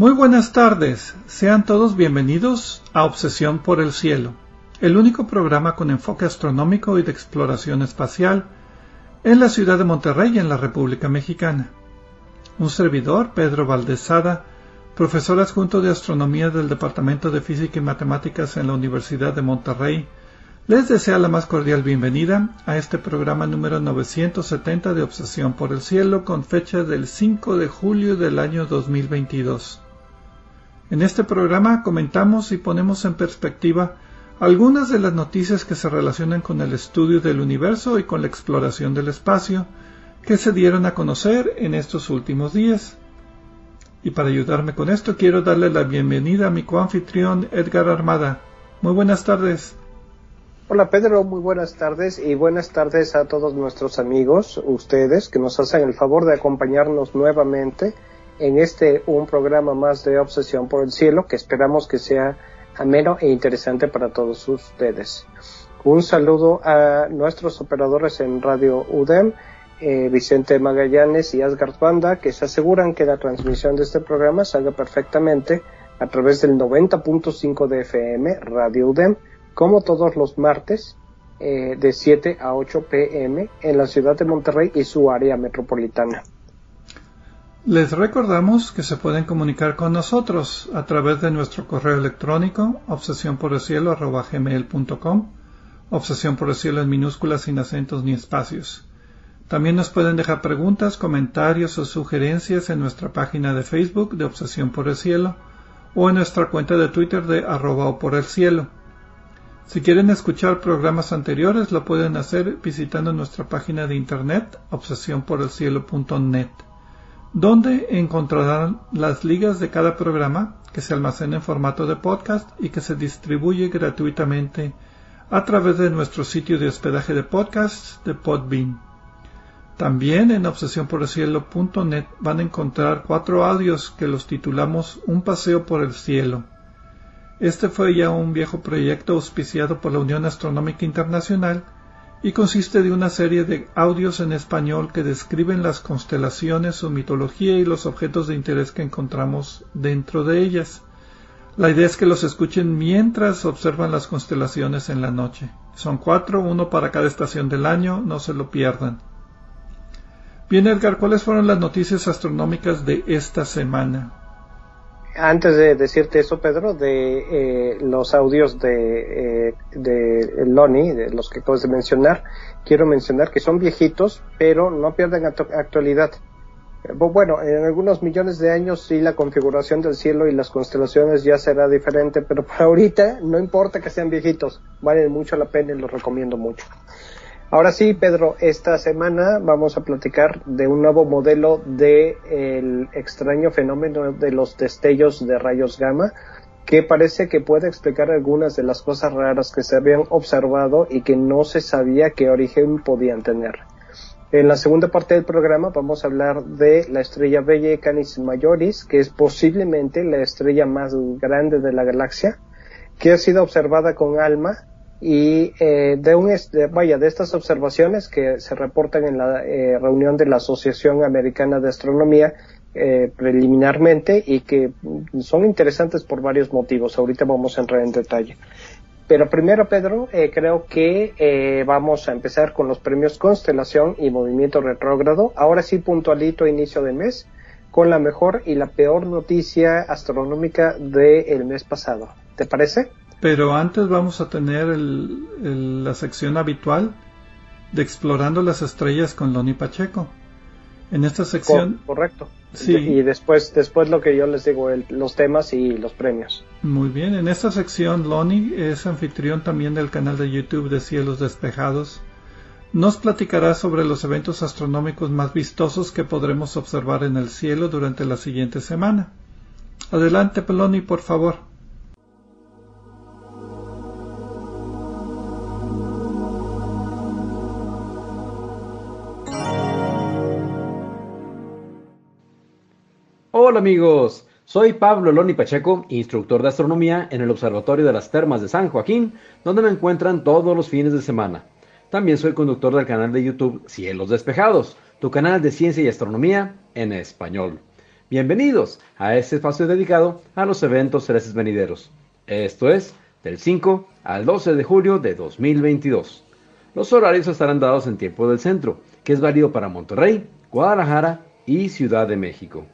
Muy buenas tardes, sean todos bienvenidos a Obsesión por el Cielo, el único programa con enfoque astronómico y de exploración espacial en la ciudad de Monterrey, en la República Mexicana. Un servidor, Pedro Valdezada, profesor adjunto de Astronomía del Departamento de Física y Matemáticas en la Universidad de Monterrey, les desea la más cordial bienvenida a este programa número 970 de Obsesión por el Cielo con fecha del 5 de julio del año 2022. En este programa comentamos y ponemos en perspectiva algunas de las noticias que se relacionan con el estudio del universo y con la exploración del espacio que se dieron a conocer en estos últimos días. Y para ayudarme con esto quiero darle la bienvenida a mi coanfitrión Edgar Armada. Muy buenas tardes. Hola Pedro, muy buenas tardes y buenas tardes a todos nuestros amigos, ustedes que nos hacen el favor de acompañarnos nuevamente en este un programa más de Obsesión por el Cielo que esperamos que sea ameno e interesante para todos ustedes. Un saludo a nuestros operadores en Radio UDEM, eh, Vicente Magallanes y Asgard Banda, que se aseguran que la transmisión de este programa salga perfectamente a través del 90.5 de FM, Radio UDEM, como todos los martes, eh, de 7 a 8 pm en la ciudad de Monterrey y su área metropolitana. Les recordamos que se pueden comunicar con nosotros a través de nuestro correo electrónico obsesión por obsesión por el cielo en minúsculas sin acentos ni espacios. También nos pueden dejar preguntas, comentarios o sugerencias en nuestra página de Facebook de Obsesión por el Cielo o en nuestra cuenta de Twitter de arroba por el cielo. Si quieren escuchar programas anteriores lo pueden hacer visitando nuestra página de internet obsesiónporelcielo.net donde encontrarán las ligas de cada programa que se almacena en formato de podcast y que se distribuye gratuitamente a través de nuestro sitio de hospedaje de podcasts de Podbean. También en obsesiónporelcielo.net van a encontrar cuatro audios que los titulamos Un paseo por el cielo. Este fue ya un viejo proyecto auspiciado por la Unión Astronómica Internacional y consiste de una serie de audios en español que describen las constelaciones, su mitología y los objetos de interés que encontramos dentro de ellas. La idea es que los escuchen mientras observan las constelaciones en la noche. Son cuatro, uno para cada estación del año, no se lo pierdan. Bien, Edgar, ¿cuáles fueron las noticias astronómicas de esta semana? Antes de decirte eso, Pedro, de eh, los audios de, eh, de Loni, de los que acabas de mencionar, quiero mencionar que son viejitos, pero no pierden actualidad. Bueno, en algunos millones de años sí la configuración del cielo y las constelaciones ya será diferente, pero por ahorita no importa que sean viejitos, valen mucho la pena y los recomiendo mucho. Ahora sí, Pedro, esta semana vamos a platicar de un nuevo modelo de el extraño fenómeno de los destellos de rayos gamma que parece que puede explicar algunas de las cosas raras que se habían observado y que no se sabía qué origen podían tener. En la segunda parte del programa vamos a hablar de la estrella Bella Canis Majoris, que es posiblemente la estrella más grande de la galaxia, que ha sido observada con ALMA y eh, de un vaya de estas observaciones que se reportan en la eh, reunión de la Asociación Americana de Astronomía eh, preliminarmente y que son interesantes por varios motivos. Ahorita vamos a entrar en detalle. Pero primero, Pedro, creo que vamos a empezar con los premios Constelación y Movimiento Retrógrado. Ahora sí, puntualito, inicio de mes, con la mejor y la peor noticia astronómica del mes pasado. ¿Te parece? Pero antes vamos a tener la sección habitual de Explorando las Estrellas con Loni Pacheco. En esta sección... correcto. Sí. Y después, después lo que yo les digo, los temas y los premios. Muy bien, en esta sección Loni es anfitrión también del canal de YouTube de Cielos Despejados, nos platicará sobre los eventos astronómicos más vistosos que podremos observar en el cielo durante la siguiente semana. Adelante, Peloni, por favor. Hola amigos, soy Pablo Loni Pacheco, instructor de astronomía en el Observatorio de las Termas de San Joaquín, donde me encuentran todos los fines de semana. También soy conductor del canal de YouTube Cielos Despejados, tu canal de ciencia y astronomía en español. Bienvenidos a este espacio dedicado a los eventos celestes venideros. Esto es del 5 al 12 de julio de 2022. Los horarios estarán dados en tiempo del centro, que es válido para Monterrey, Guadalajara y Ciudad de México.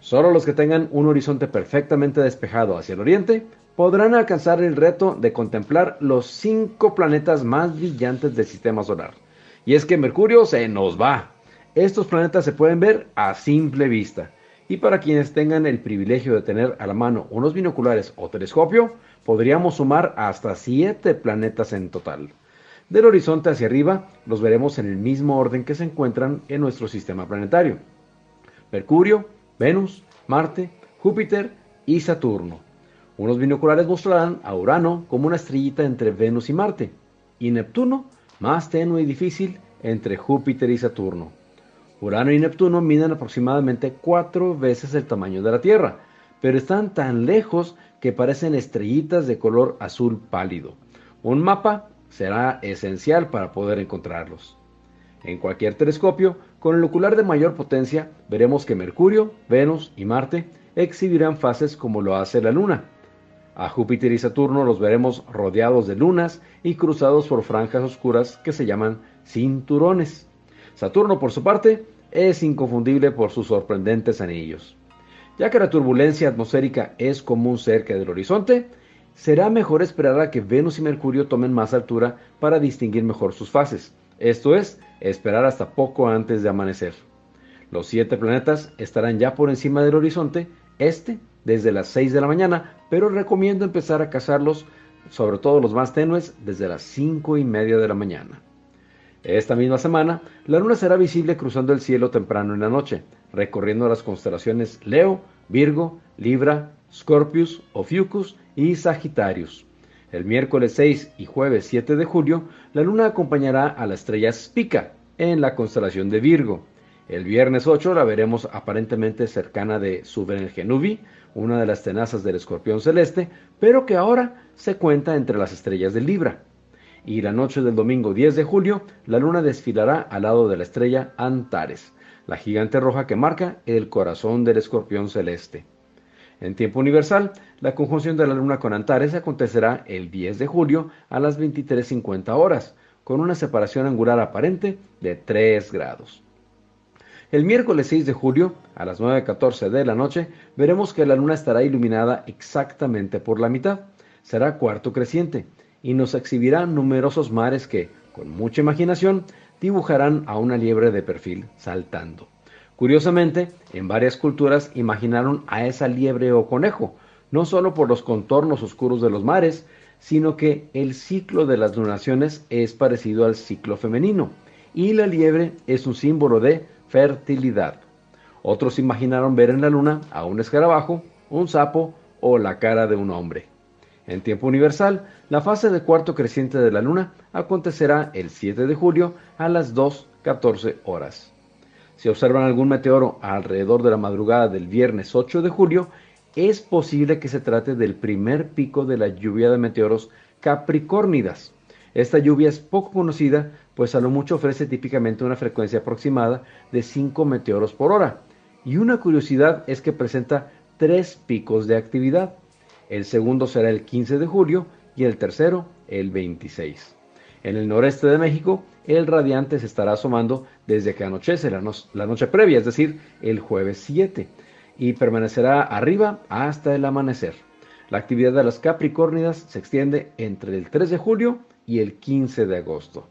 Solo los que tengan un horizonte perfectamente despejado hacia el oriente podrán alcanzar el reto de contemplar los cinco planetas más brillantes del sistema solar. Y es que Mercurio se nos va. Estos planetas se pueden ver a simple vista. Y para quienes tengan el privilegio de tener a la mano unos binoculares o telescopio, podríamos sumar hasta siete planetas en total. Del horizonte hacia arriba los veremos en el mismo orden que se encuentran en nuestro sistema planetario. Mercurio, Venus, Marte, Júpiter y Saturno. Unos binoculares mostrarán a Urano como una estrellita entre Venus y Marte, y Neptuno más tenue y difícil entre Júpiter y Saturno. Urano y Neptuno miden aproximadamente cuatro veces el tamaño de la Tierra, pero están tan lejos que parecen estrellitas de color azul pálido. Un mapa será esencial para poder encontrarlos. En cualquier telescopio, con el ocular de mayor potencia, veremos que Mercurio, Venus y Marte exhibirán fases como lo hace la Luna, a Júpiter y Saturno los veremos rodeados de lunas y cruzados por franjas oscuras que se llaman cinturones. Saturno, por su parte, es inconfundible por sus sorprendentes anillos. Ya que la turbulencia atmosférica es común cerca del horizonte, será mejor esperar a que Venus y Mercurio tomen más altura para distinguir mejor sus fases, esto es, esperar hasta poco antes de amanecer. Los siete planetas estarán ya por encima del horizonte este desde las 6 de la mañana, pero recomiendo empezar a cazarlos, sobre todo los más tenues, desde las 5 y media de la mañana. Esta misma semana, la luna será visible cruzando el cielo temprano en la noche, recorriendo las constelaciones Leo, Virgo, Libra, Scorpius, Ophiuchus y Sagitarius. El miércoles 6 y jueves 7 de julio, la luna acompañará a la estrella Spica en la constelación de Virgo. El viernes 8 la veremos aparentemente cercana de Genubi, una de las tenazas del escorpión celeste, pero que ahora se cuenta entre las estrellas de Libra. Y la noche del domingo 10 de julio, la luna desfilará al lado de la estrella Antares, la gigante roja que marca el corazón del escorpión celeste. En tiempo universal, la conjunción de la luna con Antares acontecerá el 10 de julio a las 23.50 horas, con una separación angular aparente de 3 grados. El miércoles 6 de julio, a las 9.14 de la noche, veremos que la luna estará iluminada exactamente por la mitad. Será cuarto creciente y nos exhibirá numerosos mares que, con mucha imaginación, dibujarán a una liebre de perfil saltando. Curiosamente, en varias culturas imaginaron a esa liebre o conejo, no solo por los contornos oscuros de los mares, sino que el ciclo de las lunaciones es parecido al ciclo femenino, y la liebre es un símbolo de fertilidad. Otros imaginaron ver en la luna a un escarabajo, un sapo o la cara de un hombre. En tiempo universal, la fase de cuarto creciente de la luna acontecerá el 7 de julio a las 2.14 horas. Si observan algún meteoro alrededor de la madrugada del viernes 8 de julio, es posible que se trate del primer pico de la lluvia de meteoros capricornidas. Esta lluvia es poco conocida pues a lo mucho ofrece típicamente una frecuencia aproximada de 5 meteoros por hora. Y una curiosidad es que presenta tres picos de actividad. El segundo será el 15 de julio y el tercero el 26. En el noreste de México, el radiante se estará asomando desde que anochece la, noche previa, es decir, el jueves 7, y permanecerá arriba hasta el amanecer. La actividad de las Capricornidas se extiende entre el 3 de julio y el 15 de agosto.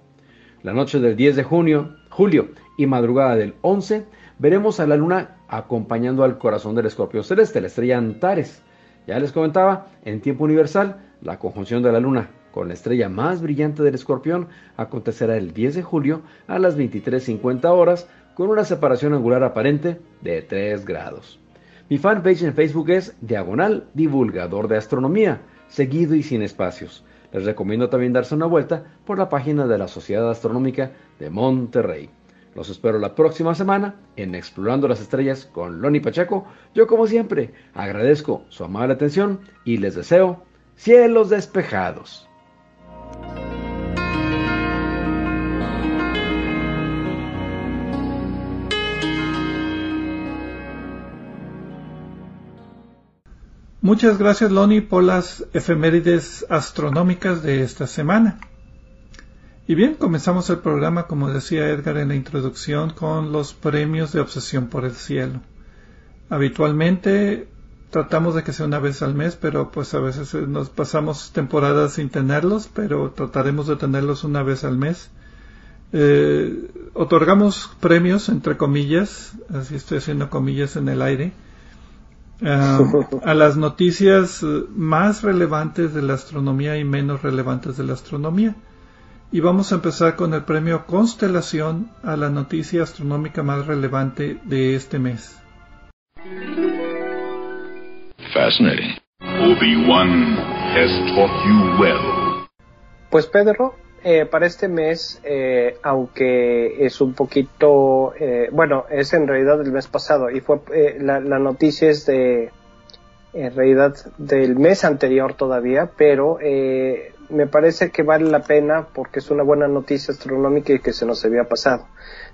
La noche del 10 de junio, julio y madrugada del 11, veremos a la luna acompañando al corazón del escorpión celeste, la estrella Antares. Ya les comentaba, en tiempo universal, la conjunción de la luna con la estrella más brillante del escorpión acontecerá el 10 de julio a las 23.50 horas con una separación angular aparente de 3 grados. Mi fanpage en Facebook es Diagonal Divulgador de Astronomía, seguido y sin espacios. Les recomiendo también darse una vuelta por la página de la Sociedad Astronómica de Monterrey. Los espero la próxima semana en Explorando las Estrellas con Loni Pacheco. Yo como siempre agradezco su amable atención y les deseo cielos despejados. Muchas gracias Loni por las efemérides astronómicas de esta semana. Y bien, comenzamos el programa, como decía Edgar en la introducción, con los premios de obsesión por el cielo. Habitualmente tratamos de que sea una vez al mes, pero pues a veces nos pasamos temporadas sin tenerlos, pero trataremos de tenerlos una vez al mes. Eh, otorgamos premios, entre comillas, así estoy haciendo comillas en el aire, a las noticias más relevantes de la astronomía y menos relevantes de la astronomía. Y vamos a empezar con el premio Constelación a la noticia astronómica más relevante de este mes. Fascinating. Obi-Wan has taught you well. Pues Pedro, eh, para este mes, eh, aunque es un poquito, eh, bueno, es en realidad del mes pasado y fue la, noticia es de, en realidad del mes anterior todavía, pero me parece que vale la pena porque es una buena noticia astronómica y que se nos había pasado.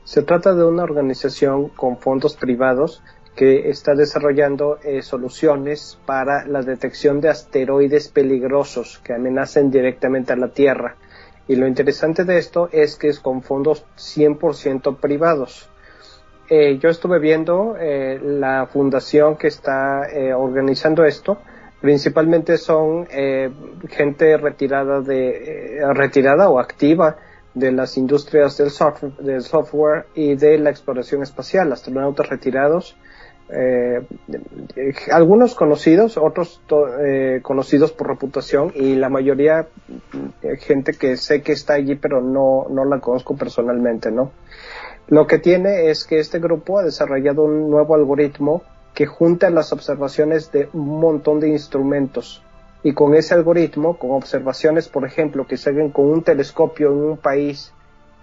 Se trata de una organización con fondos privados que está desarrollando soluciones para la detección de asteroides peligrosos que amenazan directamente a la Tierra. Y lo interesante de esto es que es con fondos 100% privados. Eh, yo estuve viendo eh, la fundación que está eh, organizando esto. Principalmente son gente retirada de retirada o activa de las industrias del del software y de la exploración espacial, astronautas retirados eh, algunos conocidos, otros eh, conocidos por reputación y la mayoría eh, gente que sé que está allí pero no, no la conozco personalmente, ¿no? Lo que tiene es que este grupo ha desarrollado un nuevo algoritmo que junta las observaciones de un montón de instrumentos y con ese algoritmo, con observaciones, por ejemplo, que se con un telescopio en un país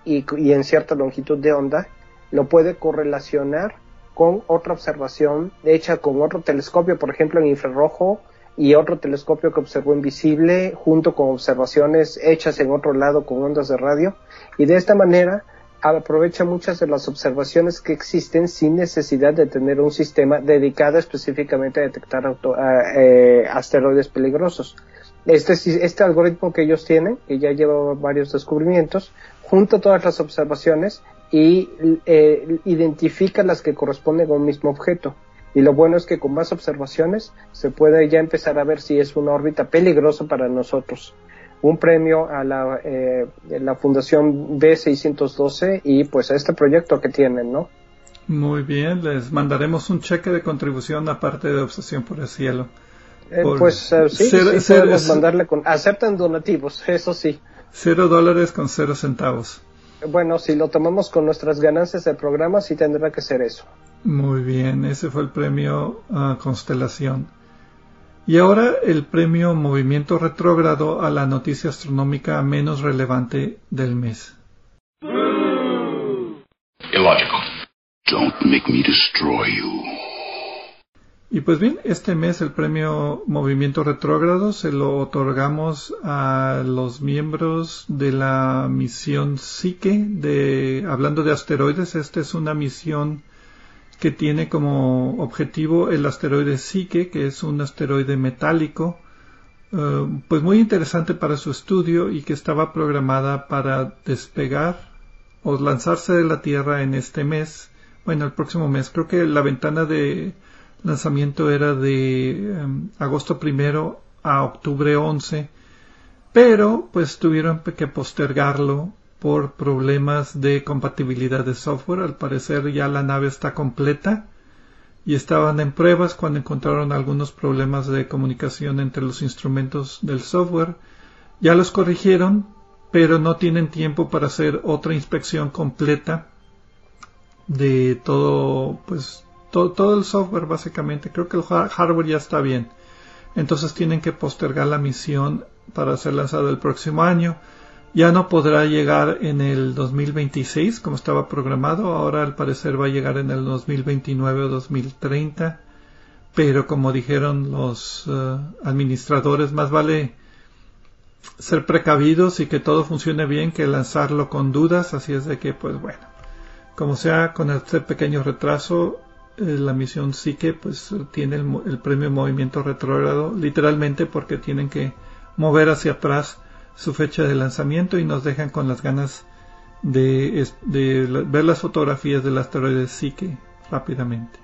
y en cierta longitud de onda, lo puede correlacionar con otra observación hecha con otro telescopio, por ejemplo en infrarrojo, y otro telescopio que observó invisible, junto con observaciones hechas en otro lado con ondas de radio, y de esta manera aprovecha muchas de las observaciones que existen sin necesidad de tener un sistema dedicado específicamente a detectar eh, asteroides peligrosos. Este, este algoritmo que ellos tienen, que ya lleva varios descubrimientos, junta todas las observaciones y eh, identifica las que corresponden a un mismo objeto. Y lo bueno es que con más observaciones se puede ya empezar a ver si es una órbita peligrosa para nosotros. Un premio a la, eh, la Fundación B612 y pues a este proyecto que tienen, ¿no? Muy bien, les mandaremos un cheque de contribución aparte de Obsesión por el Cielo. Eh, pues eh, sí, podemos mandarle con... Aceptan donativos, eso sí. Cero dólares con cero centavos. Bueno, si lo tomamos con nuestras ganancias del programa, sí tendrá que ser eso. Muy bien, ese fue el premio uh, Constelación. Y ahora el premio Movimiento Retrógrado a la noticia astronómica menos relevante del mes. Illogical. Don't make me destroy you. Y pues bien, este mes el premio Movimiento Retrógrado se lo otorgamos a los miembros de la misión Psique, de, hablando de asteroides, esta es una misión que tiene como objetivo el asteroide Psique, que es un asteroide metálico, eh, pues muy interesante para su estudio y que estaba programada para despegar o lanzarse de la Tierra en este mes, bueno, el próximo mes. Creo que la ventana de lanzamiento era de em, agosto primero a octubre 11, pero pues tuvieron que postergarlo por problemas de compatibilidad de software. Al parecer ya la nave está completa y estaban en pruebas cuando encontraron algunos problemas de comunicación entre los instrumentos del software Ya los corrigieron, pero no tienen tiempo para hacer otra inspección completa de todo, pues, todo, el software básicamente. Creo que el hardware ya está bien. Entonces tienen que postergar la misión para ser lanzada el próximo año. Ya no podrá llegar en el 2026 como estaba programado. Ahora al parecer va a llegar en el 2029 o 2030. Pero como dijeron los eh, administradores, más vale ser precavidos y que todo funcione bien que lanzarlo con dudas. Así es de que, pues bueno, como sea, con este pequeño retraso, la misión sí que pues tiene el, el premio movimiento retrógrado, literalmente porque tienen que mover hacia atrás su fecha de lanzamiento y nos dejan con las ganas de, ver las fotografías del asteroide Psyche rápidamente.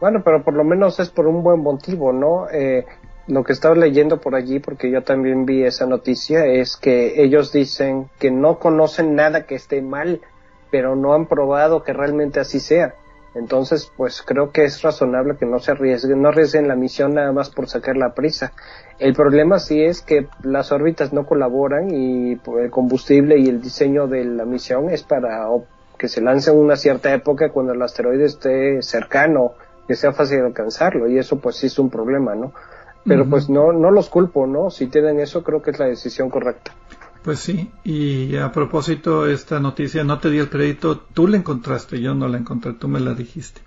Bueno, pero por lo menos es por un buen motivo, ¿no? Eh, lo que estaba leyendo por allí, porque yo también vi esa noticia, es que ellos dicen que no conocen nada que esté mal, pero no han probado que realmente así sea. Entonces, pues creo que es razonable que no se arriesguen, no arriesguen la misión nada más por sacar la prisa. El problema sí es que las órbitas no colaboran y pues, el combustible y el diseño de la misión es para que se lance en una cierta época cuando el asteroide esté cercano, que sea fácil alcanzarlo y eso pues sí es un problema, ¿no? Pero pues no, no los culpo, ¿no? Si tienen eso creo que es la decisión correcta. Pues sí, y a propósito, esta noticia no te di el crédito, tú la encontraste, yo no la encontré, tú me la dijiste.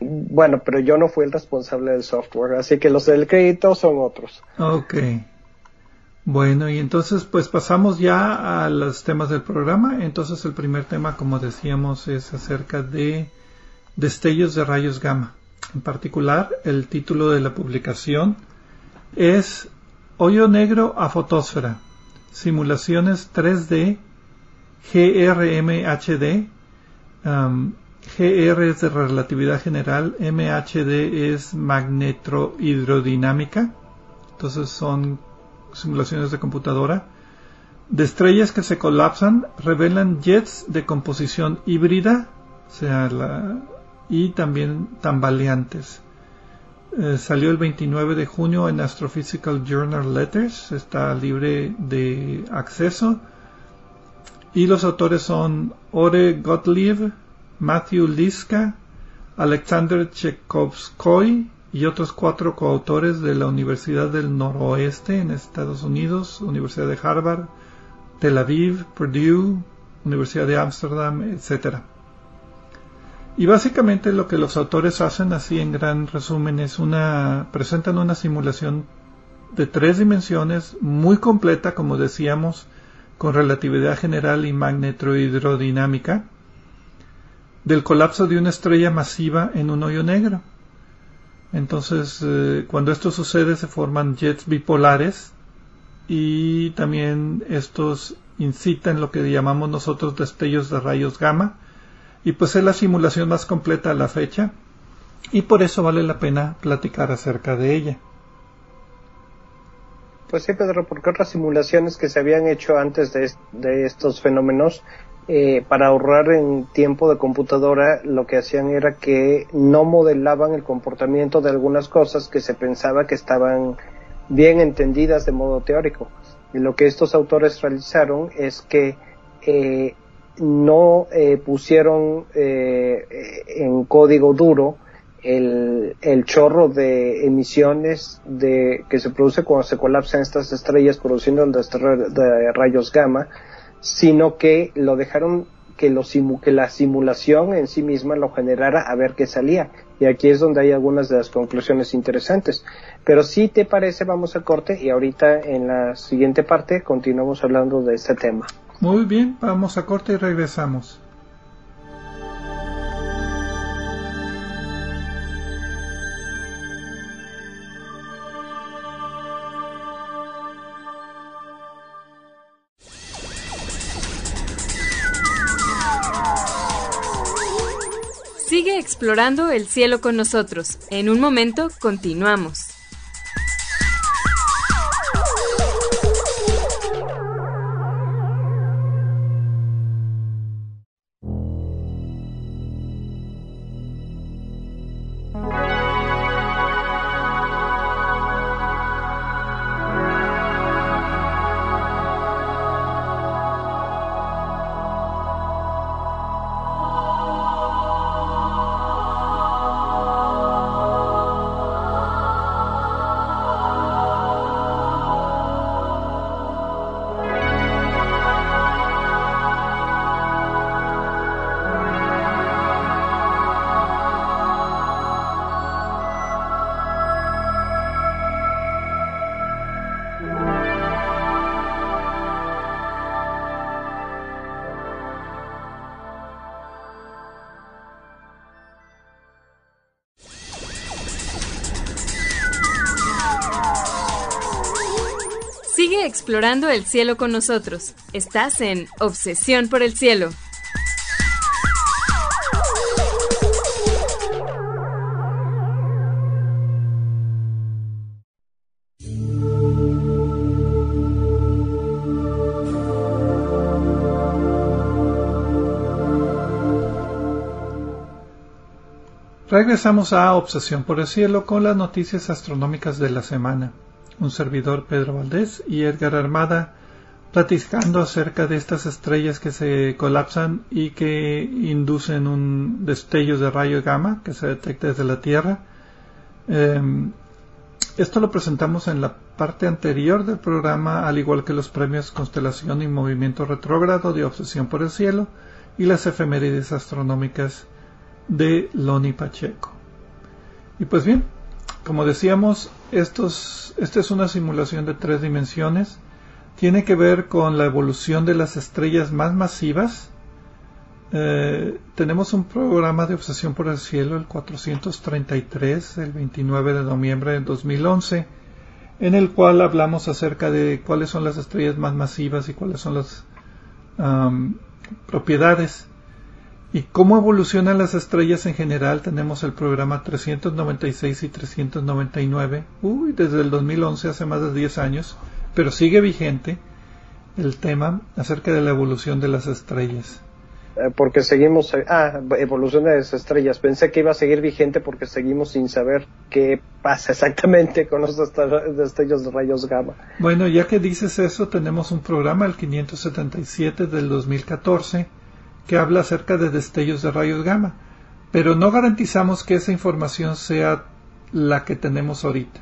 Bueno, pero yo no fui el responsable del software, así que los del crédito son otros. Ok. Bueno, y entonces pues pasamos ya a los temas del programa. Entonces el primer tema, como decíamos, es acerca de destellos de rayos gamma. En particular, el título de la publicación es Hoyo negro a fotosfera simulaciones 3D, GRMHD, GR es de relatividad general, MHD es magnetrohidrodinámica, entonces son simulaciones de computadora. De estrellas que se colapsan revelan jets de composición híbrida, sea, la, y también tambaleantes. Eh, salió el 29 de junio en Astrophysical Journal Letters, está libre de acceso. Y los autores son Ore Gottlieb, Matthew Liska, Alexander Chekovskoy y otros cuatro coautores de la Universidad del Noroeste en Estados Unidos, Universidad de Harvard, Tel Aviv, Purdue, Universidad de Ámsterdam, etc. Y básicamente lo que los autores hacen así en gran resumen es una presentan una simulación de tres dimensiones muy completa, como decíamos, con relatividad general y magnetrohidrodinámica del colapso de una estrella masiva en un hoyo negro. Entonces, eh, cuando esto sucede se forman jets bipolares y también estos incitan lo que llamamos nosotros destellos de rayos gamma, y pues es la simulación más completa a la fecha y por eso vale la pena platicar acerca de ella. Pues sí, Pedro, porque otras simulaciones que se habían hecho antes de, estos fenómenos, eh, para ahorrar en tiempo de computadora, lo que hacían era que no modelaban el comportamiento de algunas cosas que se pensaba que estaban bien entendidas de modo teórico. Y lo que estos autores realizaron es que eh, no eh, pusieron eh, en código duro el, el, chorro de emisiones de, que se produce cuando se colapsan estas estrellas produciendo el de rayos gamma, sino que lo dejaron que, lo que la simulación en sí misma lo generara a ver qué salía. Y aquí es donde hay algunas de las conclusiones interesantes. Pero si te parece, vamos a corte y ahorita en la siguiente parte continuamos hablando de este tema. Muy bien, vamos a corte y regresamos. Sigue explorando el cielo con nosotros. En un momento continuamos. Explorando el cielo con nosotros. Estás en Obsesión por el Cielo. Regresamos a Obsesión por el Cielo con las noticias astronómicas de la semana. Un servidor Pedro Valdés y Edgar Armada platicando acerca de estas estrellas que se colapsan y que inducen un destello de rayos gamma que se detecta desde la Tierra. Em, esto lo presentamos en la parte anterior del programa, al igual que los premios Constelación y Movimiento Retrógrado de Obsesión por el Cielo y las efemérides astronómicas de Loni Pacheco. Y pues bien, como decíamos, esta es una simulación de tres dimensiones. Tiene que ver con la evolución de las estrellas más masivas. Eh, tenemos un programa de obsesión por el cielo, el 433, el 29 de noviembre de 2011, en el cual hablamos acerca de cuáles son las estrellas más masivas y cuáles son las propiedades y cómo evolucionan las estrellas en general. Tenemos el programa 396 y 399, uy, desde el 2011, hace más de 10 años, pero sigue vigente el tema acerca de la evolución de las estrellas. Eh, porque seguimos, eh, ah, evolución de las estrellas. Pensé que iba a seguir vigente porque seguimos sin saber qué pasa exactamente con los destellos de rayos gamma. Bueno, ya que dices eso, tenemos un programa, el 577 del 2014, que habla acerca de destellos de rayos gamma, pero no garantizamos que esa información sea la que tenemos ahorita.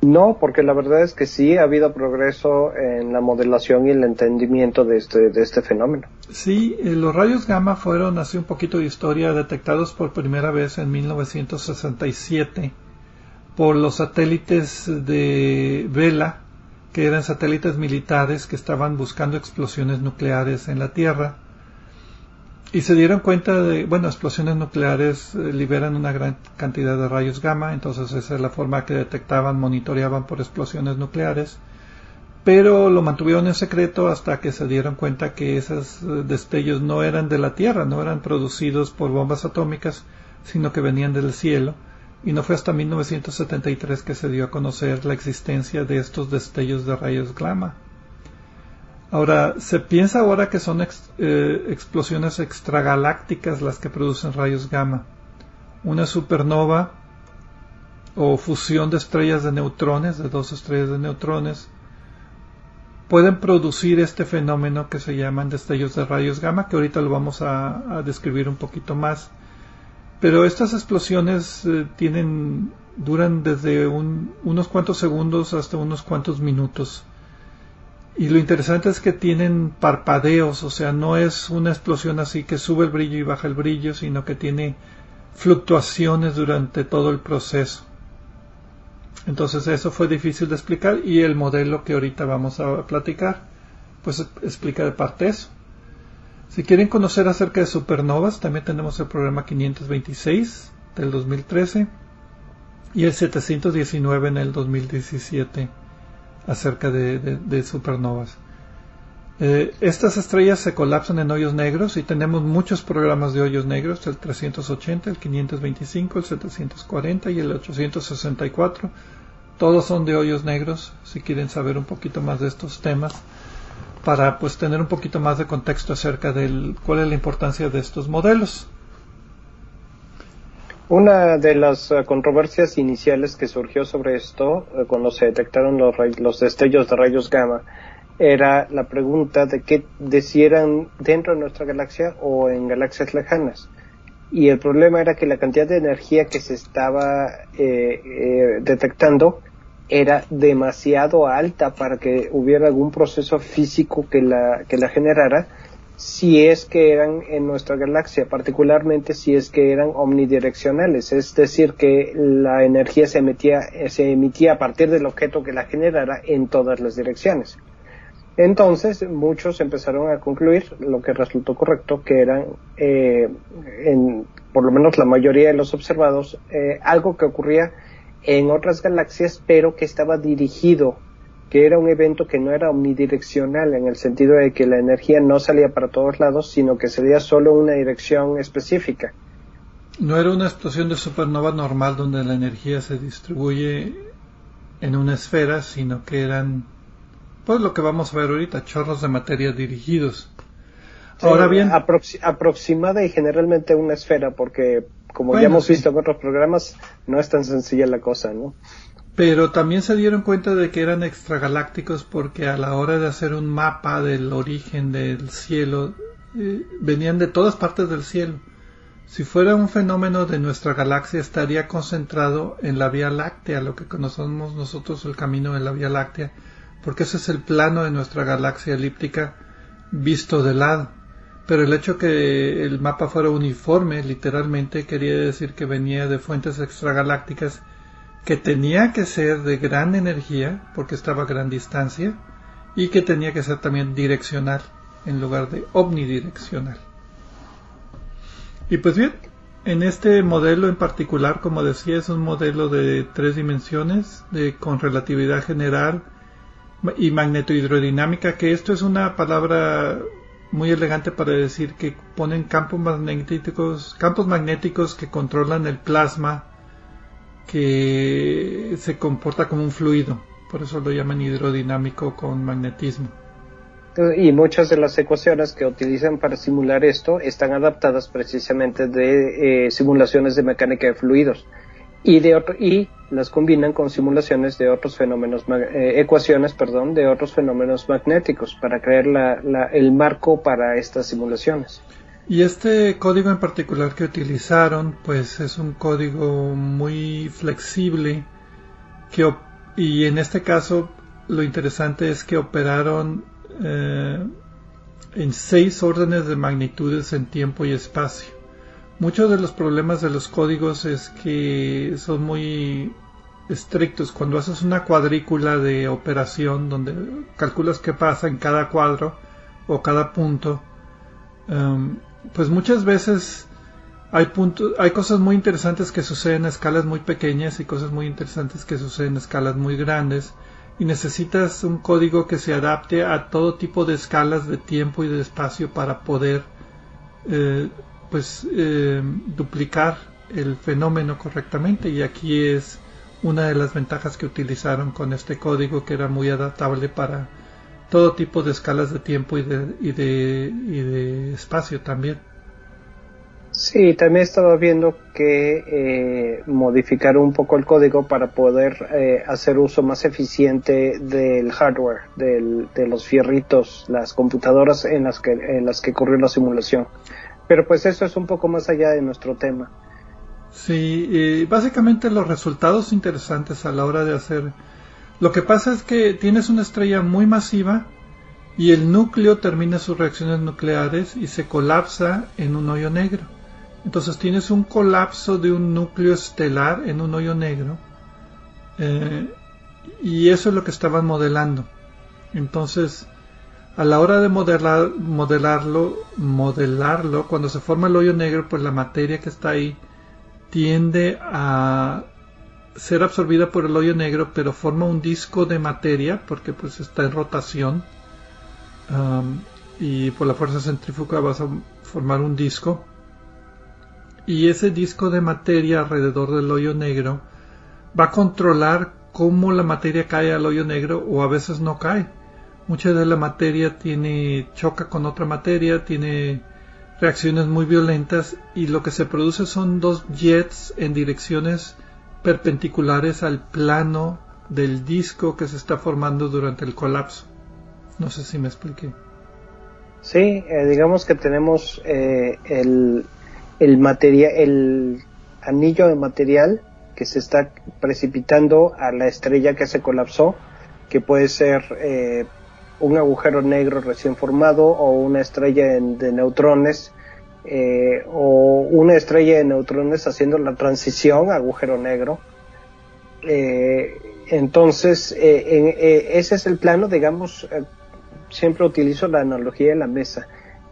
No, porque la verdad es que sí ha habido progreso en la modelación y el entendimiento de este, de este fenómeno. Sí, eh, los rayos gamma fueron, hace un poquito de historia, detectados por primera vez en 1967 por los satélites de Vela, que eran satélites militares que estaban buscando explosiones nucleares en la Tierra y se dieron cuenta de, bueno, explosiones nucleares eh, liberan una gran cantidad de rayos gamma, entonces esa es la forma que detectaban, monitoreaban por explosiones nucleares, pero lo mantuvieron en secreto hasta que se dieron cuenta que esos eh, destellos no eran de la Tierra, no eran producidos por bombas atómicas, sino que venían del cielo, y no fue hasta 1973 que se dio a conocer la existencia de estos destellos de rayos gamma. Ahora, se piensa ahora que son eh, explosiones extragalácticas las que producen rayos gamma. Una supernova o fusión de estrellas de neutrones, de dos estrellas de neutrones, pueden producir este fenómeno que se llaman destellos de rayos gamma, que ahorita lo vamos a, describir un poquito más. Pero estas explosiones eh, tienen, duran desde unos cuantos segundos hasta unos cuantos minutos. Y lo interesante es que tienen parpadeos, o sea, no es una explosión así que sube el brillo y baja el brillo, sino que tiene fluctuaciones durante todo el proceso. Entonces eso fue difícil de explicar y el modelo que ahorita vamos a platicar, pues explica de parte eso. Si quieren conocer acerca de supernovas, también tenemos el programa 526 del 2013 y el 719 en el 2017 acerca de, supernovas. Eh, estas estrellas se colapsan en hoyos negros y tenemos muchos programas de hoyos negros, el 380, el 525, el 740 y el 864. Todos son de hoyos negros, si quieren saber un poquito más de estos temas, para pues tener un poquito más de contexto acerca de cuál es la importancia de estos modelos. Una de las eh, controversias iniciales que surgió sobre esto, eh, cuando se detectaron los, los destellos de rayos gamma, era la pregunta de qué de dentro de nuestra galaxia o en galaxias lejanas. Y el problema era que la cantidad de energía que se estaba eh, detectando era demasiado alta para que hubiera algún proceso físico que la, que la generara si es que eran en nuestra galaxia, particularmente si es que eran omnidireccionales, es decir, que la energía se emitía, se emitía a partir del objeto que la generara en todas las direcciones. Entonces, muchos empezaron a concluir, lo que resultó correcto, que eran, eh, en, por lo menos la mayoría de los observados, eh, algo que ocurría en otras galaxias, pero que estaba dirigido que era un evento que no era omnidireccional en el sentido de que la energía no salía para todos lados, sino que salía solo una dirección específica. No era una explosión de supernova normal donde la energía se distribuye en una esfera, sino que eran, pues lo que vamos a ver ahorita, chorros de materia dirigidos. Ahora bien, aproximada y generalmente una esfera, porque como ya hemos visto en otros programas, no es tan sencilla la cosa, ¿no? Pero también se dieron cuenta de que eran extragalácticos porque a la hora de hacer un mapa del origen del cielo, eh, venían de todas partes del cielo. Si fuera un fenómeno de nuestra galaxia estaría concentrado en la Vía Láctea, lo que conocemos nosotros el camino de la Vía Láctea, porque ese es el plano de nuestra galaxia elíptica visto de lado. Pero el hecho que el mapa fuera uniforme, literalmente, quería decir que venía de fuentes extragalácticas que tenía que ser de gran energía, porque estaba a gran distancia, y que tenía que ser también direccional en lugar de omnidireccional. Y pues bien, en este modelo en particular, como decía, es un modelo de tres dimensiones, de, con relatividad general y magnetohidrodinámica, que esto es una palabra muy elegante para decir que ponen campos magnéticos, campos magnéticos que controlan el plasma que se comporta como un fluido, por eso lo llaman hidrodinámico con magnetismo. Y muchas de las ecuaciones que utilizan para simular esto están adaptadas precisamente de eh, simulaciones de mecánica de fluidos y de y las combinan con simulaciones de otros fenómenos eh, ecuaciones perdón de otros fenómenos magnéticos para crear el marco para estas simulaciones y este código en particular que utilizaron pues es un código muy flexible que y en este caso lo interesante es que operaron eh, en seis órdenes de magnitudes en tiempo y espacio. Muchos de los problemas de los códigos es que son muy estrictos. Cuando haces una cuadrícula de operación donde calculas qué pasa en cada cuadro o cada punto, em, pues muchas veces hay, puntos, hay cosas muy interesantes que suceden a escalas muy pequeñas y cosas muy interesantes que suceden a escalas muy grandes. Y necesitas un código que se adapte a todo tipo de escalas de tiempo y de espacio para poder eh, pues eh, duplicar el fenómeno correctamente. Y aquí es una de las ventajas que utilizaron con este código que era muy adaptable para todo tipo de escalas de tiempo y de, y de, y de espacio también. Sí, también estaba viendo que eh, modificar un poco el código para poder eh, hacer uso más eficiente del hardware, de los fierritos, las computadoras en las que en las que corrió la simulación. Pero pues eso es un poco más allá de nuestro tema. Sí, básicamente los resultados interesantes a la hora de hacer. Lo que pasa es que tienes una estrella muy masiva y el núcleo termina sus reacciones nucleares y se colapsa en un hoyo negro. Entonces tienes un colapso de un núcleo estelar en un hoyo negro eh, y eso es lo que estaban modelando. Entonces, a la hora de modelar, modelarlo, modelarlo, cuando se forma el hoyo negro, pues la materia que está ahí tiende a ser absorbida por el hoyo negro, pero forma un disco de materia porque pues está en rotación y por la fuerza centrífuga vas a formar un disco y ese disco de materia alrededor del hoyo negro va a controlar cómo la materia cae al hoyo negro o a veces no cae. Mucha de la materia tiene choca con otra materia, tiene reacciones muy violentas y lo que se produce son dos jets en direcciones perpendiculares al plano del disco que se está formando durante el colapso. No sé si me expliqué. Sí, eh, digamos que tenemos eh, el, el material, el anillo de material que se está precipitando a la estrella que se colapsó, que puede ser eh, un agujero negro recién formado o una estrella de neutrones eh, o una estrella de neutrones haciendo la transición a agujero negro. Eh, entonces, ese es el plano, digamos, siempre utilizo la analogía de la mesa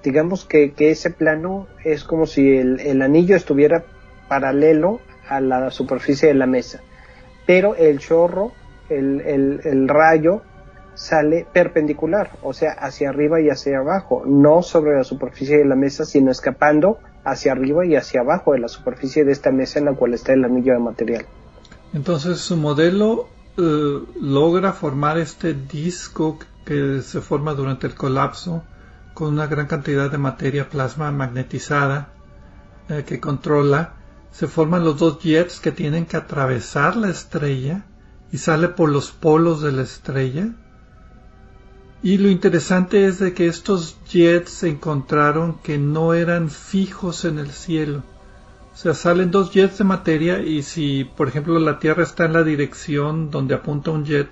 digamos que, ese plano es como si el, anillo estuviera paralelo a la superficie de la mesa, pero el chorro, el, rayo, sale perpendicular, o sea, hacia arriba y hacia abajo, no sobre la superficie de la mesa, sino escapando hacia arriba y hacia abajo de la superficie de esta mesa en la cual está el anillo de material. Entonces su modelo eh, logra formar este disco que se forma durante el colapso con una gran cantidad de materia plasma magnetizada eh, que controla. Se forman los dos jets que tienen que atravesar la estrella y sale por los polos de la estrella. Y lo interesante es de que estos jets se encontraron que no eran fijos en el cielo o sea, salen dos jets de materia y si, por ejemplo, la Tierra está en la dirección donde apunta un jet,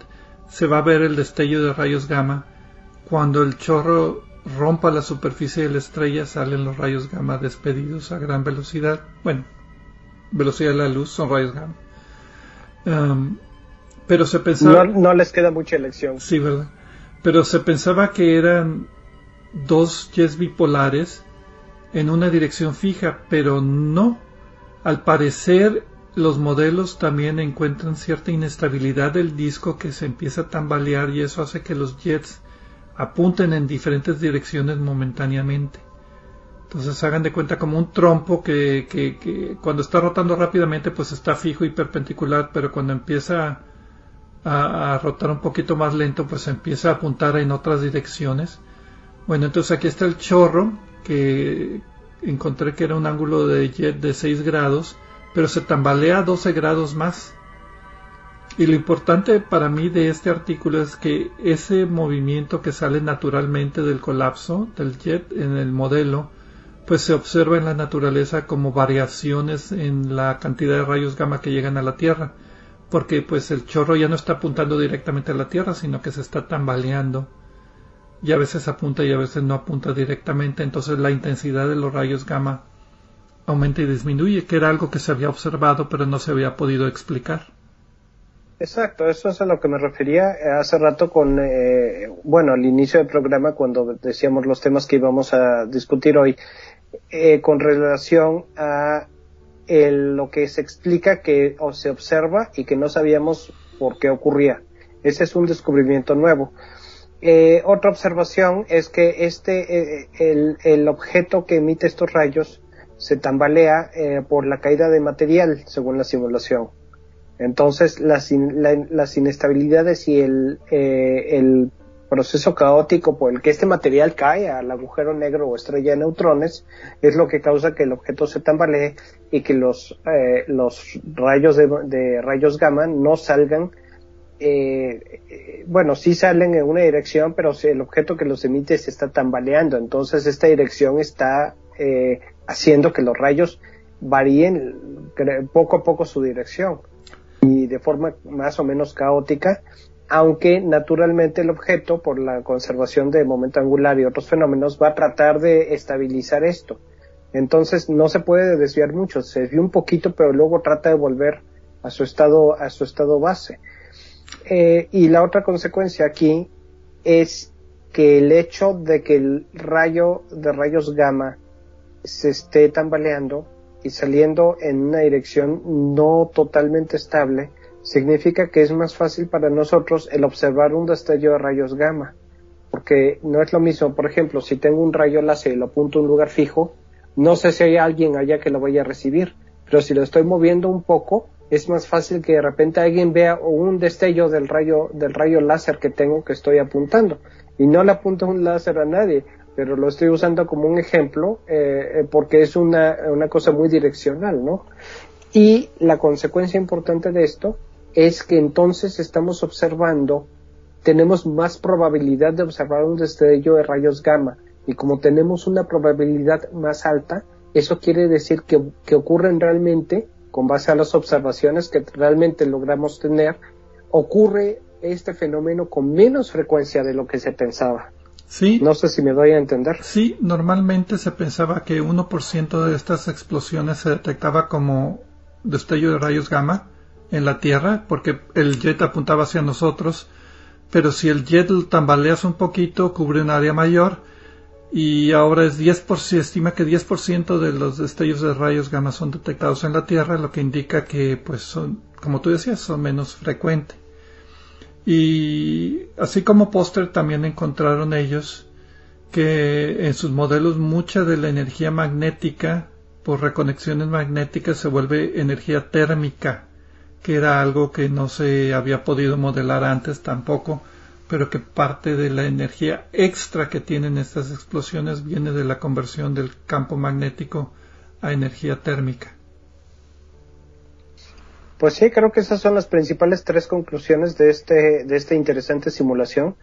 se va a ver el destello de rayos gamma. Cuando el chorro rompa la superficie de la estrella, salen los rayos gamma despedidos a gran velocidad. Bueno, velocidad de la luz son rayos gamma. Um, pero se pensaba... No, no les queda mucha elección. Sí, ¿verdad? Pero se pensaba que eran dos jets bipolares en una dirección fija, pero no. Al parecer, los modelos también encuentran cierta inestabilidad del disco que se empieza a tambalear y eso hace que los jets apunten en diferentes direcciones momentáneamente. Entonces hagan de cuenta como un trompo que, que, cuando está rotando rápidamente pues está fijo y perpendicular, pero cuando empieza a, rotar un poquito más lento pues empieza a apuntar en otras direcciones. Bueno, entonces aquí está el chorro que, encontré que era un ángulo de jet de 6 grados, pero se tambalea 12 grados más. Y lo importante para mí de este artículo es que ese movimiento que sale naturalmente del colapso del jet en el modelo, pues se observa en la naturaleza como variaciones en la cantidad de rayos gamma que llegan a la Tierra, porque pues el chorro ya no está apuntando directamente a la Tierra, sino que se está tambaleando. Y a veces apunta y a veces no apunta directamente, entonces la intensidad de los rayos gamma aumenta y disminuye, que era algo que se había observado pero no se había podido explicar. Exacto, eso es a lo que me refería. Hace rato con, eh, bueno, al inicio del programa cuando decíamos los temas que íbamos a discutir hoy, eh, con relación a lo que se explica que o se observa y que no sabíamos por qué ocurría. Ese es un descubrimiento nuevo. Eh, otra observación es que este, eh, el, el, objeto que emite estos rayos se tambalea eh, por la caída de material, según la simulación. Entonces, las, las inestabilidades y el, el proceso caótico por el que este material cae al agujero negro o estrella de neutrones es lo que causa que el objeto se tambalee y que los, los rayos de, de rayos gamma no salgan eh, bueno, sí salen en una dirección, pero el objeto que los emite se está tambaleando, entonces esta dirección está eh, haciendo que los rayos varíen poco a poco su dirección. Y de forma más o menos caótica, aunque naturalmente el objeto, por la conservación de momento angular y otros fenómenos, va a tratar de estabilizar esto. Entonces no se puede desviar mucho, se desvía un poquito, pero luego trata de volver a su estado, a su estado base. Eh, y la otra consecuencia aquí es que el hecho de que el rayo de rayos gamma se esté tambaleando y saliendo en una dirección no totalmente estable, significa que es más fácil para nosotros el observar un destello de rayos gamma. Porque no es lo mismo, por ejemplo, si tengo un rayo láser y lo apunto a un lugar fijo, no sé si hay alguien allá que lo vaya a recibir, pero si lo estoy moviendo un poco, es más fácil que de repente alguien vea un destello del rayo, del rayo láser que tengo que estoy apuntando. Y no le apunto un láser a nadie, pero lo estoy usando como un ejemplo eh, eh, porque es una, una cosa muy direccional, ¿no? Y la consecuencia importante de esto es que entonces estamos observando, tenemos más probabilidad de observar un destello de rayos gamma. Y como tenemos una probabilidad más alta, eso quiere decir que, que ocurren realmente con base a las observaciones que realmente logramos tener, ocurre este fenómeno con menos frecuencia de lo que se pensaba. Sí. No sé si me doy a entender. Sí, normalmente se pensaba que 1% de estas explosiones se detectaba como destello de rayos gamma en la Tierra, porque el jet apuntaba hacia nosotros, pero si el jet tambaleas un poquito, cubre un área mayor, y ahora es 10%, se estima que 10% de los destellos de rayos gamma son detectados en la Tierra, lo que indica que, pues, son, como tú decías, son menos frecuentes. Y así como póster también encontraron ellos que en sus modelos mucha de la energía magnética por reconexiones magnéticas se vuelve energía térmica, que era algo que no se había podido modelar antes tampoco, pero que parte de la energía extra que tienen estas explosiones viene de la conversión del campo magnético a energía térmica. Pues sí, creo que esas son las principales tres conclusiones de este de esta interesante simulación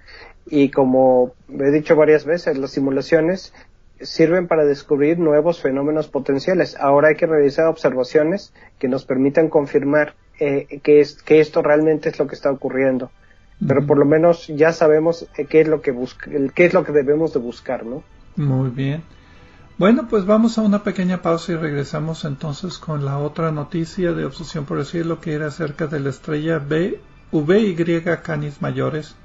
y como he dicho varias veces, las simulaciones sirven para descubrir nuevos fenómenos potenciales. Ahora hay que realizar observaciones que nos permitan confirmar eh, que, es, que esto realmente es lo que está ocurriendo. Pero por lo menos ya sabemos eh, qué es lo que busca, qué es lo que debemos de buscar, ¿no? Muy bien. Bueno, pues vamos a una pequeña pausa y regresamos entonces con la otra noticia de Obsesión por el Cielo que era acerca de la estrella B, VY Canis Mayores.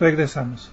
Regresamos.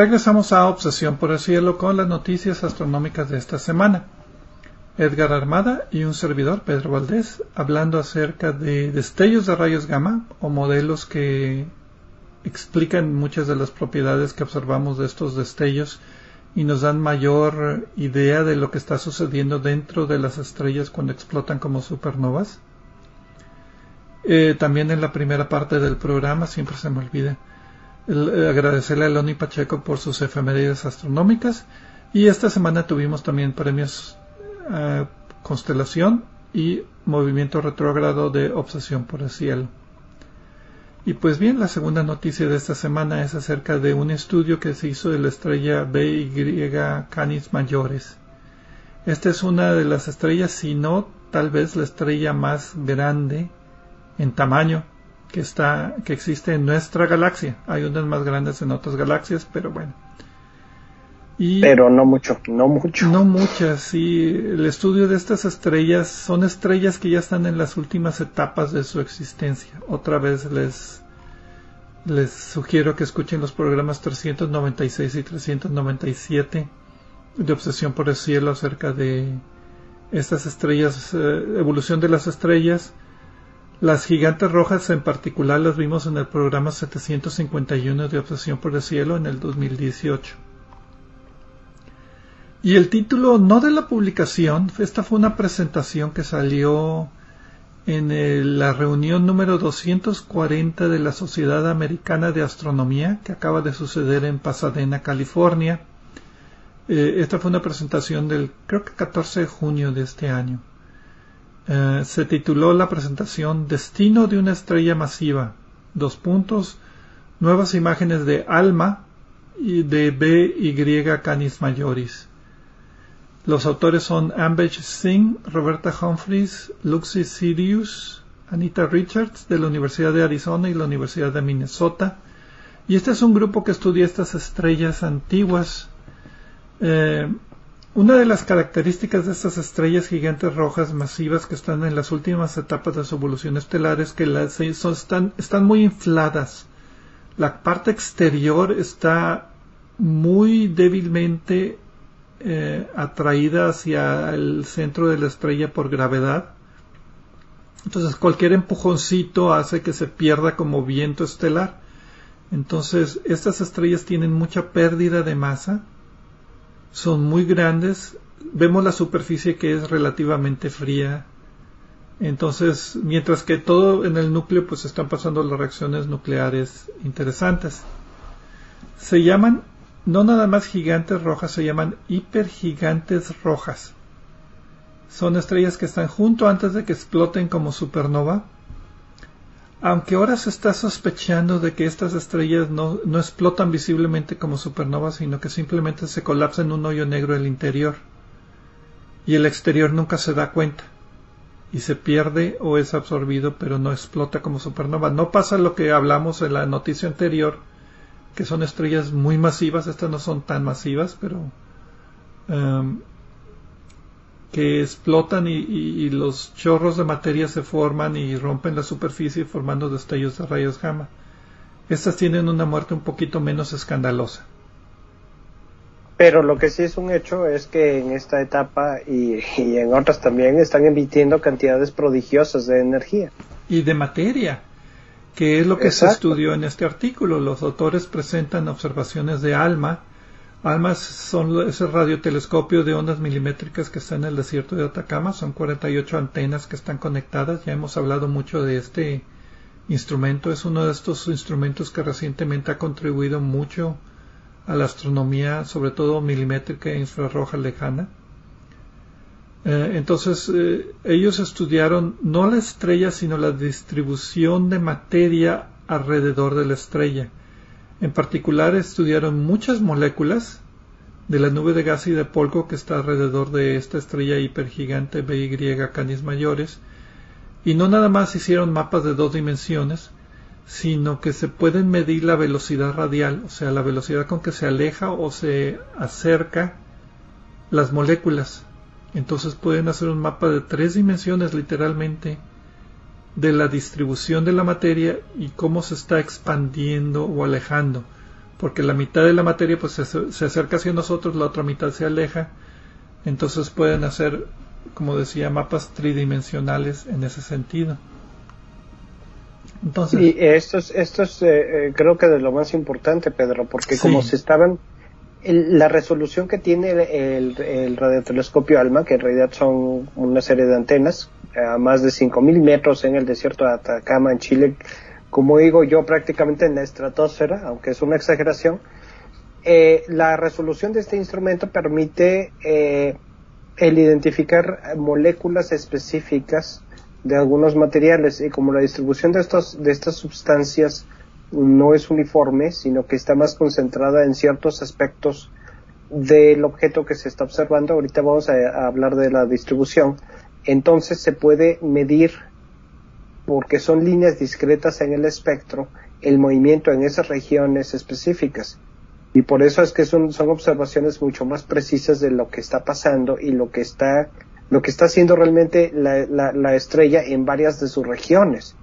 Regresamos a Obsesión por el Cielo con las noticias astronómicas de esta semana. Edgar Armada y un servidor, Pedro Valdés, hablando acerca de destellos de rayos gamma o modelos que explican muchas de las propiedades que observamos de estos destellos y nos dan mayor idea de lo que está sucediendo dentro de las estrellas cuando explotan como supernovas. Eh, también en la primera parte del programa, siempre se me olvida, eh, agradecerle a Loni Pacheco por sus efemérides astronómicas y esta semana tuvimos también premios eh, Constelación y Movimiento Retrógrado de Obsesión por el Cielo. Y pues bien, la segunda noticia de esta semana es acerca de un estudio que se hizo de la estrella BY Canis Mayores. Esta es una de las estrellas, si no tal vez la estrella más grande en tamaño que está que existe en nuestra galaxia. Hay unas más grandes en otras galaxias, pero bueno. Y pero no mucho, no mucho. No muchas, sí. El estudio de estas estrellas son estrellas que ya están en las últimas etapas de su existencia. Otra vez les les sugiero que escuchen los programas 396 y 397 de Obsesión por el Cielo acerca de estas estrellas, eh, evolución de las estrellas las gigantes rojas en particular las vimos en el programa 751 de Obsesión por el Cielo en el 2018. Y el título no de la publicación, esta fue una presentación que salió en la reunión número 240 de la Sociedad Americana de Astronomía que acaba de suceder en Pasadena, California. Eh, esta fue una presentación del creo que 14 de junio de este año. Eh, se tituló la presentación Destino de una estrella masiva. Dos puntos. Nuevas imágenes de ALMA y de BY Canis Majoris. Los autores son Ambage Singh, Roberta Humphries, Luxie Sirius, Anita Richards de la Universidad de Arizona y la Universidad de Minnesota. Y este es un grupo que estudia estas estrellas antiguas. Eh, una de las características de estas estrellas gigantes rojas masivas que están en las últimas etapas de su evolución estelar es que las, están, están muy infladas. La parte exterior está muy débilmente eh, atraída hacia el centro de la estrella por gravedad. Entonces cualquier empujoncito hace que se pierda como viento estelar. Entonces estas estrellas tienen mucha pérdida de masa, son muy grandes, vemos la superficie que es relativamente fría. Entonces, mientras que todo en el núcleo pues están pasando las reacciones nucleares interesantes. Se llaman no nada más gigantes rojas, se llaman hipergigantes rojas. Son estrellas que están junto antes de que exploten como supernova. Aunque ahora se está sospechando de que estas estrellas no, no explotan visiblemente como supernovas, sino que simplemente se colapsan en un hoyo negro el interior. Y el exterior nunca se da cuenta. Y se pierde o es absorbido, pero no explota como supernova. No pasa lo que hablamos en la noticia anterior, que son estrellas muy masivas, estas no son tan masivas, pero em, que explotan y, los chorros de materia se forman y rompen la superficie formando destellos de rayos gamma. Estas tienen una muerte un poquito menos escandalosa. Pero lo que sí es un hecho es que en esta etapa y, y en otras también están emitiendo cantidades prodigiosas de energía. Y de materia que es lo que se estudió en este artículo. Los autores presentan observaciones de ALMA. ALMA son ese radiotelescopio de ondas milimétricas que está en el desierto de Atacama. Son 48 antenas que están conectadas. Ya hemos hablado mucho de este instrumento. Es uno de estos instrumentos que recientemente ha contribuido mucho a la astronomía, sobre todo milimétrica e infrarroja lejana. Eh, entonces eh, ellos estudiaron no la estrella sino la distribución de materia alrededor de la estrella. En particular estudiaron muchas moléculas de la nube de gas y de polvo que está alrededor de esta estrella hipergigante BY Canis mayores. Y no nada más hicieron mapas de dos dimensiones sino que se pueden medir la velocidad radial, o sea, la velocidad con que se aleja o se acerca las moléculas. Entonces pueden hacer un mapa de tres dimensiones literalmente de la distribución de la materia y cómo se está expandiendo o alejando. Porque la mitad de la materia pues se, acerca hacia nosotros, la otra mitad se aleja. Entonces pueden hacer, como decía, mapas tridimensionales en ese sentido. Entonces, y esto es, esto es eh, eh, creo que de lo más importante, Pedro, porque como se estaban la resolución que tiene el, radiotelescopio ALMA, que en realidad son una serie de antenas, a más de 5.000 metros en el desierto de Atacama, en Chile, como digo yo, prácticamente en la estratosfera, aunque es una exageración, eh, la resolución de este instrumento permite eh, el identificar moléculas específicas de algunos materiales y como la distribución de, estos, de estas sustancias no es uniforme, sino que está más concentrada en ciertos aspectos del objeto que se está observando. Ahorita vamos a, hablar de la distribución. Entonces se puede medir, porque son líneas discretas en el espectro, el movimiento en esas regiones específicas. Y por eso es que son, son observaciones mucho más precisas de lo que está pasando y lo que está, lo que está haciendo realmente la, la, estrella en varias de sus regiones.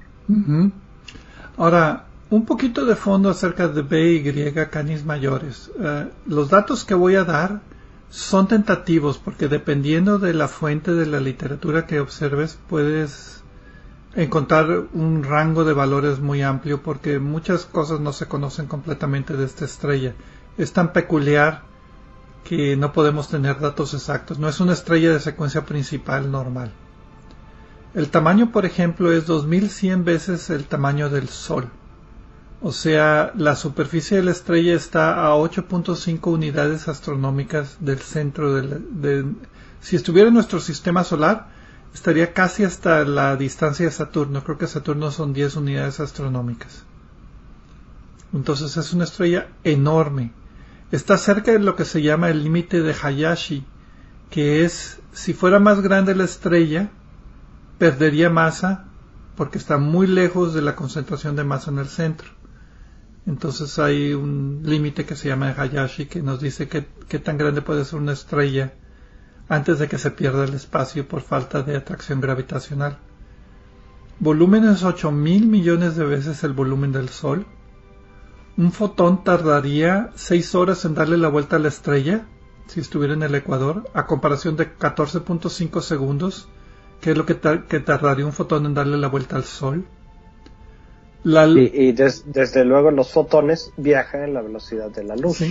Ahora, un poquito de fondo acerca de B y Canis mayores. Eh, los datos que voy a dar son tentativos porque dependiendo de la fuente de la literatura que observes puedes encontrar un rango de valores muy amplio porque muchas cosas no se conocen completamente de esta estrella. Es tan peculiar que no podemos tener datos exactos. No es una estrella de secuencia principal normal. El tamaño, por ejemplo, es 2100 veces el tamaño del Sol. O sea, la superficie de la estrella está a 8.5 unidades astronómicas del centro del... si estuviera en nuestro sistema solar, estaría casi hasta la distancia de Saturno. Creo que Saturno son 10 unidades astronómicas. Entonces es una estrella enorme. Está cerca de lo que se llama el límite de Hayashi, que es si fuera más grande la estrella, perdería masa porque está muy lejos de la concentración de masa en el centro. Entonces hay un límite que se llama Hayashi que nos dice qué tan grande puede ser una estrella antes de que se pierda el espacio por falta de atracción gravitacional. Volumen es 8 mil millones de veces el volumen del Sol. Un fotón tardaría 6 horas en darle la vuelta a la estrella si estuviera en el ecuador, a comparación de 14.5 segundos, que es lo que, tardaría un fotón en darle la vuelta al Sol. Y, desde luego los fotones viajan en la velocidad de la luz.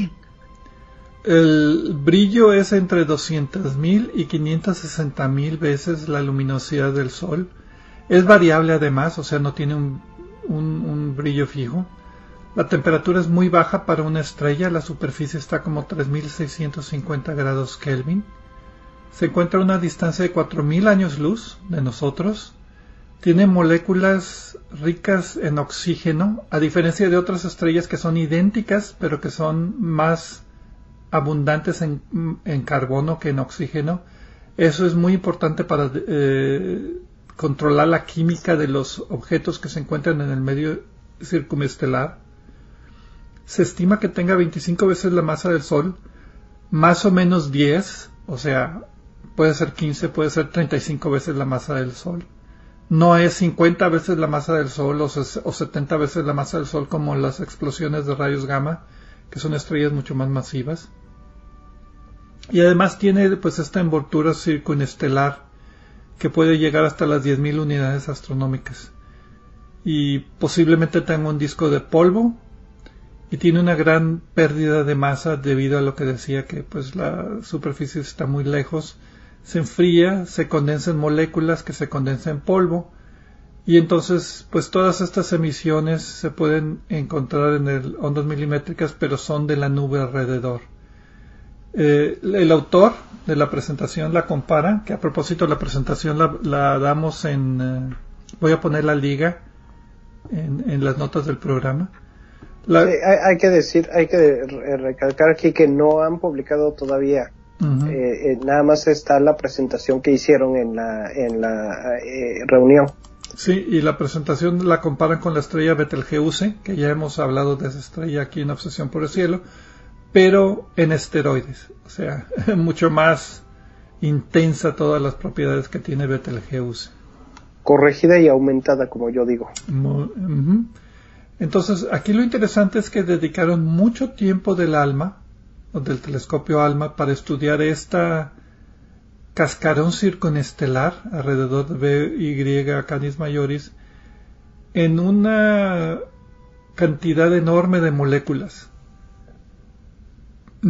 El brillo es entre 200.000 y 560.000 veces la luminosidad del Sol. Es variable además, o sea, no tiene un, un, brillo fijo. La temperatura es muy baja para una estrella, la superficie está como 3650 grados Kelvin. Se encuentra a una distancia de 4000 años luz de nosotros. Tiene moléculas ricas en oxígeno, a diferencia de otras estrellas que son idénticas, pero que son más abundantes en, carbono que en oxígeno. Eso es muy importante para eh, controlar la química de los objetos que se encuentran en el medio circunestelar. Se estima que tenga 25 veces la masa del Sol, más o menos 10, o sea, puede ser 15, puede ser 35 veces la masa del Sol. No es 50 veces la masa del Sol o, o 70 veces la masa del Sol como las explosiones de rayos gamma, que son estrellas mucho más masivas. Y además tiene pues esta envoltura circunestelar que puede llegar hasta las 10.000 unidades astronómicas. Y posiblemente tenga un disco de polvo y tiene una gran pérdida de masa debido a lo que decía que pues la superficie está muy lejos, se enfría, se condensa en moléculas que se condensan en polvo y entonces pues todas estas emisiones se pueden encontrar en el ondas milimétricas pero son de la nube alrededor. Eh, el autor de la presentación la compara, que a propósito la presentación la, damos en, eh, voy a poner la liga en, las notas del programa. hay, que decir, hay que recalcar aquí que no han publicado todavía. Eh, nada más está la presentación que hicieron en la, en la reunión. Sí, y la presentación la comparan con la estrella Betelgeuse, que ya hemos hablado de esa estrella aquí en Obsesión por el Cielo pero en esteroides, o sea, mucho más intensa todas las propiedades que tiene Betelgeuse. Corregida y aumentada, como yo digo. Entonces, aquí lo interesante es que dedicaron mucho tiempo del ALMA, del telescopio ALMA, para estudiar esta cascarón circunestelar alrededor de BY Canis Majoris en una cantidad enorme de moléculas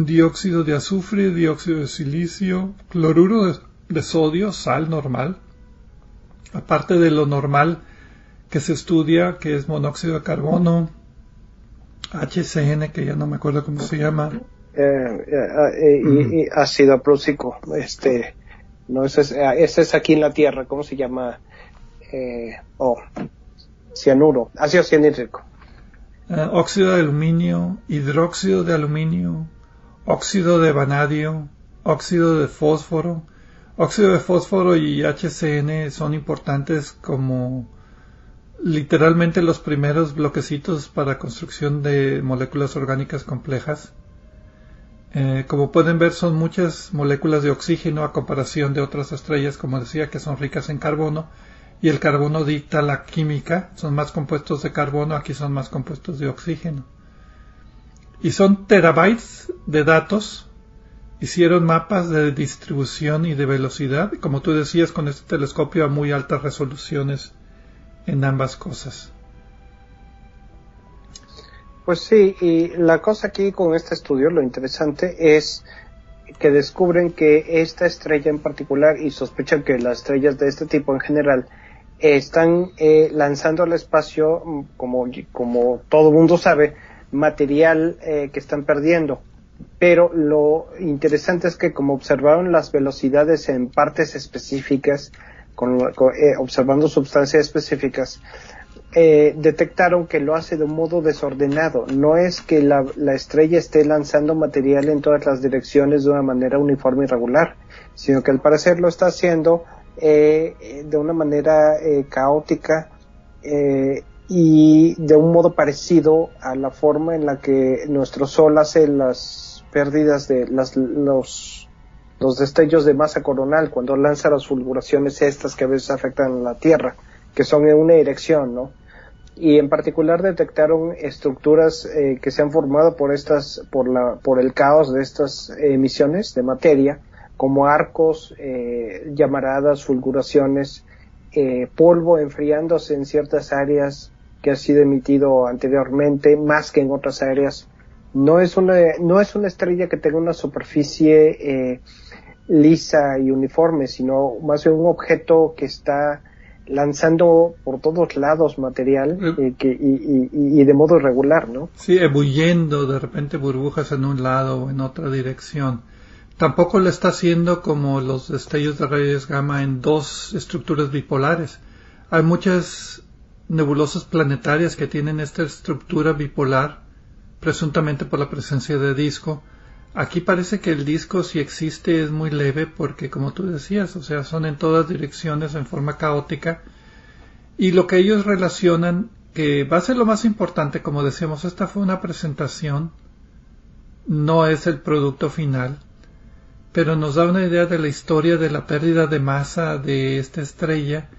dióxido de azufre, dióxido de silicio, cloruro de, sodio, sal normal, aparte de lo normal que se estudia, que es monóxido de carbono, HCN, que ya no me acuerdo cómo se llama. Eh, eh, ácido prúsico, este, no, ese es, ah, ese es aquí en la Tierra, ¿cómo se llama? Eh, oh, cianuro, ácido cianídrico. Ah, óxido de aluminio, hidróxido de aluminio, óxido de vanadio, óxido de fósforo. Óxido de fósforo y HCN son importantes como literalmente los primeros bloquecitos para construcción de moléculas orgánicas complejas. Eh, como pueden ver son muchas moléculas de oxígeno a comparación de otras estrellas, como decía, que son ricas en carbono y el carbono dicta la química, son más compuestos de carbono, aquí son más compuestos de oxígeno y son terabytes de datos. Hicieron mapas de distribución y de velocidad, como tú decías, con este telescopio a muy altas resoluciones en ambas cosas. Pues sí, y la cosa aquí con este estudio, lo interesante es que descubren que esta estrella en particular, y sospechan que las estrellas de este tipo en general, están eh, lanzando al espacio, mm, como, como todo mundo sabe, material eh, que están perdiendo. Pero lo interesante es que como observaron las velocidades en partes específicas, con, eh, observando sustancias específicas, eh, detectaron que lo hace de un modo desordenado. No es que la, estrella esté lanzando material en todas las direcciones de una manera uniforme y regular, sino que al parecer lo está haciendo eh, de una manera eh, caótica y de un modo parecido a la forma en la que nuestro Sol hace las pérdidas de las, los, los destellos de masa coronal cuando lanza las fulguraciones estas que a veces afectan a la Tierra, que son en una dirección, ¿no? y en particular detectaron estructuras eh, que se han formado por estas por la por el caos de estas emisiones de materia como arcos eh, llamaradas fulguraciones eh, polvo enfriándose en ciertas áreas que ha sido emitido anteriormente más que en otras áreas no es una no es una estrella que tenga una superficie lisa y uniforme sino más bien un objeto que está lanzando por todos lados material eh, que, y, de modo regular, ¿no? Sí, ebulliendo de repente burbujas en un lado o en otra dirección. Tampoco lo está haciendo como los destellos de rayos gamma en dos estructuras bipolares. Hay muchas nebulosas planetarias que tienen esta estructura bipolar, presuntamente por la presencia de disco, Aquí parece que el disco si existe es muy leve porque como tú decías, o sea, son en todas direcciones en forma caótica. Y lo que ellos relacionan que va a ser lo más importante, como decíamos, esta fue una presentación, no es el producto final, pero nos da una idea de la historia de la pérdida de masa de esta estrella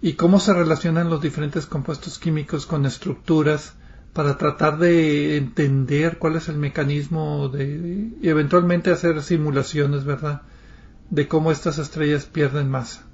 y cómo se relacionan los diferentes compuestos químicos con estructuras para tratar de entender cuál es el mecanismo de, y eventualmente hacer simulaciones, ¿verdad? De cómo estas estrellas pierden masa.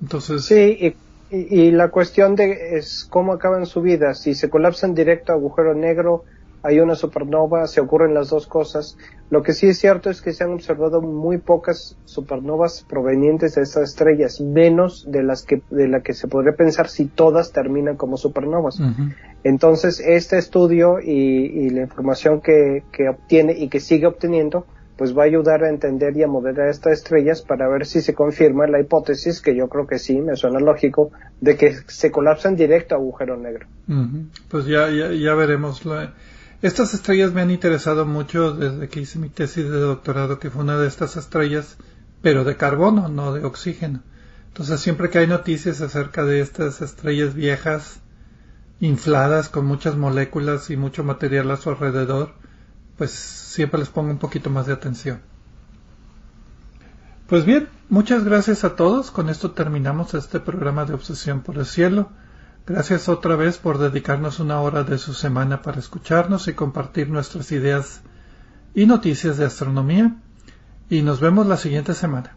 Entonces. Sí, y, y, la cuestión de es cómo acaban su vida. Si se colapsan directo a agujero negro, hay una supernova, se ocurren las dos cosas. Lo que sí es cierto es que se han observado muy pocas supernovas provenientes de estas estrellas, menos de las que de la que se podría pensar si todas terminan como supernovas. Entonces, este estudio y, la información que, obtiene y que sigue obteniendo, pues va a ayudar a entender y a modelar estas estrellas para ver si se confirma la hipótesis, que yo creo que sí, me suena lógico, de que se colapsan directo a agujero negro. Pues ya, ya, ya veremos. La estas estrellas me han interesado mucho desde que hice mi tesis de doctorado, que fue una de estas estrellas, pero de carbono, no de oxígeno. Entonces siempre que hay noticias acerca de estas estrellas viejas, infladas con muchas moléculas y mucho material a su alrededor, pues siempre les pongo un poquito más de atención. Pues bien, muchas gracias a todos. Con esto terminamos este programa de Obsesión por el Cielo. Gracias otra vez por dedicarnos una hora de su semana para escucharnos y compartir nuestras ideas y noticias de astronomía. Y nos vemos la siguiente semana.